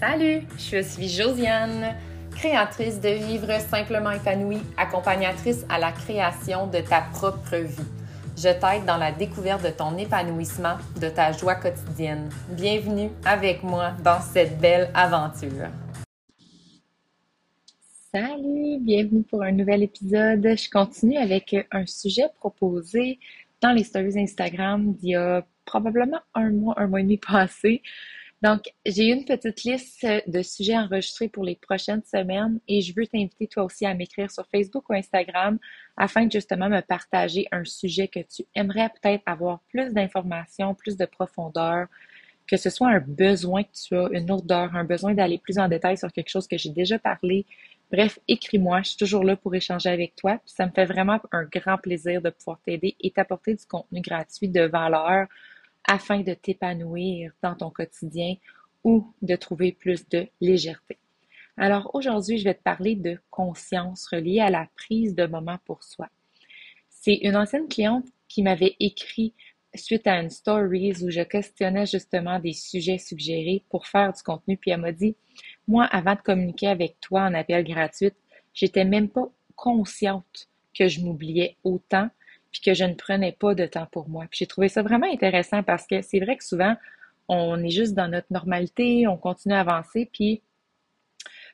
Salut, je suis Josiane, créatrice de Vivre simplement épanouie, accompagnatrice à la création de ta propre vie. Je t'aide dans la découverte de ton épanouissement, de ta joie quotidienne. Bienvenue avec moi dans cette belle aventure. Salut, bienvenue pour un nouvel épisode. Je continue avec un sujet proposé dans les stories Instagram d'il y a probablement un mois, un mois et demi passé. Donc, j'ai une petite liste de sujets enregistrés pour les prochaines semaines et je veux t'inviter toi aussi à m'écrire sur Facebook ou Instagram afin de justement me partager un sujet que tu aimerais peut-être avoir plus d'informations, plus de profondeur, que ce soit un besoin que tu as, une lourdeur, un besoin d'aller plus en détail sur quelque chose que j'ai déjà parlé. Bref, écris-moi, je suis toujours là pour échanger avec toi. ça me fait vraiment un grand plaisir de pouvoir t'aider et t'apporter du contenu gratuit de valeur afin de t'épanouir dans ton quotidien ou de trouver plus de légèreté. Alors aujourd'hui, je vais te parler de conscience reliée à la prise de moment pour soi. C'est une ancienne cliente qui m'avait écrit suite à une stories où je questionnais justement des sujets suggérés pour faire du contenu, puis elle m'a dit, moi, avant de communiquer avec toi en appel gratuit, j'étais même pas consciente que je m'oubliais autant puis que je ne prenais pas de temps pour moi. Puis j'ai trouvé ça vraiment intéressant parce que c'est vrai que souvent, on est juste dans notre normalité, on continue à avancer, puis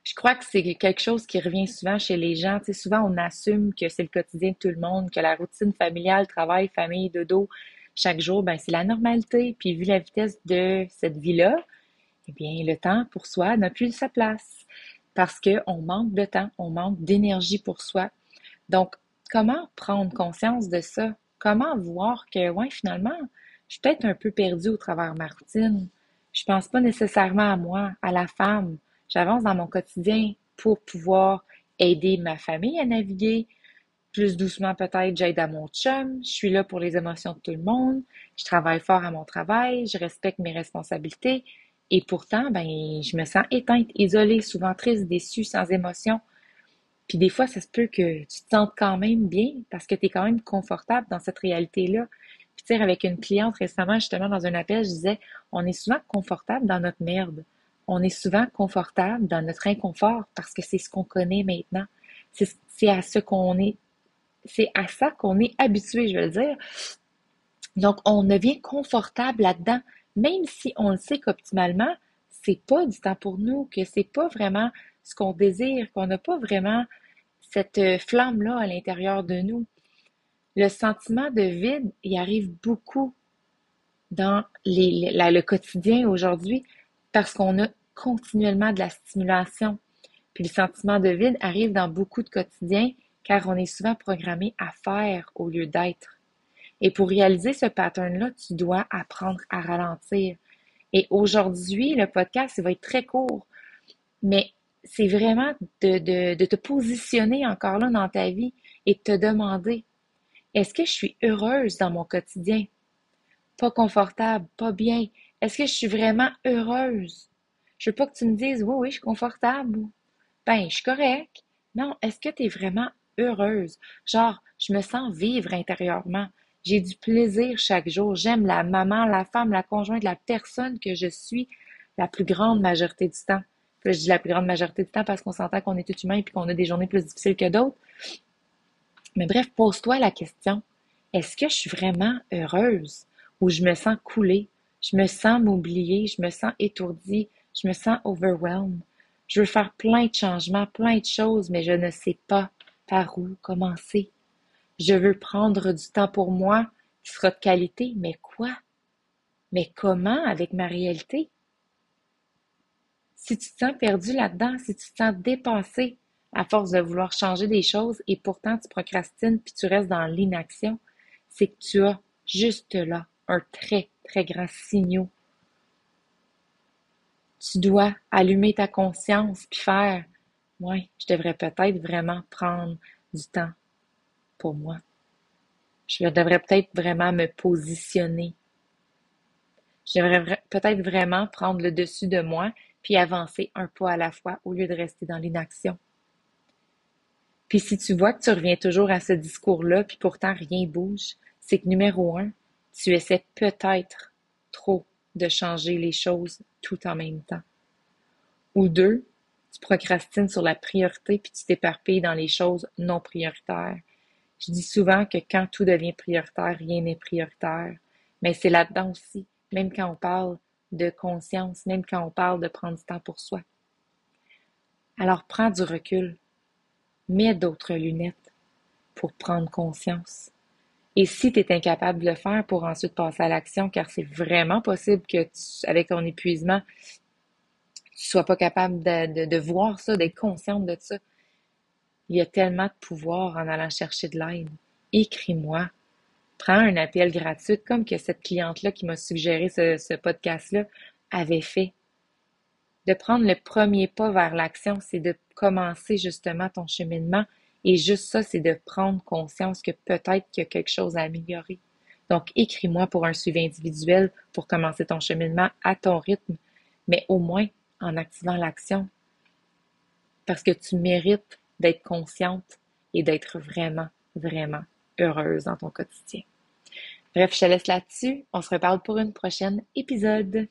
je crois que c'est quelque chose qui revient souvent chez les gens. Tu souvent, on assume que c'est le quotidien de tout le monde, que la routine familiale, travail, famille, dodo, chaque jour, ben c'est la normalité. Puis vu la vitesse de cette vie-là, eh bien, le temps pour soi n'a plus sa place parce qu'on manque de temps, on manque d'énergie pour soi. Donc, comment prendre conscience de ça? Comment voir que, ouais, finalement, je suis peut-être un peu perdue au travers ma routine. Je pense pas nécessairement à moi, à la femme. J'avance dans mon quotidien pour pouvoir aider ma famille à naviguer. Plus doucement peut-être, j'aide à mon chum. Je suis là pour les émotions de tout le monde. Je travaille fort à mon travail. Je respecte mes responsabilités. Et pourtant, ben, je me sens éteinte, isolée, souvent triste, déçue, sans émotion. Puis des fois, ça se peut que tu te sentes quand même bien parce que tu es quand même confortable dans cette réalité-là. Puis tu avec une cliente récemment, justement, dans un appel, je disais, on est souvent confortable dans notre merde. On est souvent confortable dans notre inconfort parce que c'est ce qu'on connaît maintenant. C'est à ce qu'on est, c'est à ça qu'on est habitué, je veux dire. Donc, on devient confortable là-dedans, même si on le sait qu'optimalement, c'est pas du temps pour nous, que c'est pas vraiment ce qu'on désire, qu'on n'a pas vraiment cette euh, flamme-là à l'intérieur de nous. Le sentiment de vide, il arrive beaucoup dans le quotidien aujourd'hui parce qu'on a continuellement de la stimulation. Puis le sentiment de vide arrive dans beaucoup de quotidiens car on est souvent programmé à faire au lieu d'être. Et pour réaliser ce pattern-là, tu dois apprendre à ralentir. Et aujourd'hui, le podcast, il va être très court, mais c'est vraiment de, de, te positionner encore là dans ta vie et te demander, est-ce que je suis heureuse dans mon quotidien? Pas confortable, pas bien. Est-ce que je suis vraiment heureuse? Je veux pas que tu me dises, oui, oui, je suis confortable. Ben, je suis correct. Non, est-ce que tu es vraiment heureuse? Genre, je me sens vivre intérieurement. J'ai du plaisir chaque jour. J'aime la maman, la femme, la conjointe, la personne que je suis la plus grande majorité du temps je dis la plus grande majorité du temps parce qu'on s'entend qu'on est tout humain et qu'on a des journées plus difficiles que d'autres. Mais bref, pose-toi la question, est-ce que je suis vraiment heureuse ou je me sens coulée, je me sens m'oublier, je me sens étourdie, je me sens overwhelmed. Je veux faire plein de changements, plein de choses, mais je ne sais pas par où commencer. Je veux prendre du temps pour moi qui sera de qualité, mais quoi? Mais comment avec ma réalité? Si tu te sens perdu là-dedans, si tu te sens dépassé à force de vouloir changer des choses et pourtant tu procrastines puis tu restes dans l'inaction, c'est que tu as juste là un très, très grand signal. Tu dois allumer ta conscience puis faire Ouais, je devrais peut-être vraiment prendre du temps pour moi. Je devrais peut-être vraiment me positionner. Je devrais peut-être vraiment prendre le dessus de moi puis avancer un pas à la fois au lieu de rester dans l'inaction. Puis si tu vois que tu reviens toujours à ce discours-là, puis pourtant rien bouge, c'est que numéro un, tu essaies peut-être trop de changer les choses tout en même temps. Ou deux, tu procrastines sur la priorité puis tu t'éparpilles dans les choses non prioritaires. Je dis souvent que quand tout devient prioritaire, rien n'est prioritaire. Mais c'est là-dedans aussi, même quand on parle de conscience, même quand on parle de prendre du temps pour soi. Alors prends du recul, mets d'autres lunettes pour prendre conscience. Et si tu es incapable de le faire pour ensuite passer à l'action, car c'est vraiment possible que avec ton épuisement, tu sois pas capable de, de voir ça, d'être consciente de ça. Il y a tellement de pouvoir en allant chercher de l'aide. Écris-moi, prends un appel gratuit comme que cette cliente-là qui m'a suggéré ce, podcast-là avait fait. De prendre le premier pas vers l'action, c'est de commencer justement ton cheminement. Et juste ça, c'est de prendre conscience que peut-être qu'il y a quelque chose à améliorer. Donc, écris-moi pour un suivi individuel pour commencer ton cheminement à ton rythme, mais au moins en activant l'action. Parce que tu mérites d'être consciente et d'être vraiment, vraiment heureuse dans ton quotidien. Bref, je te laisse là-dessus. On se reparle pour une prochaine épisode.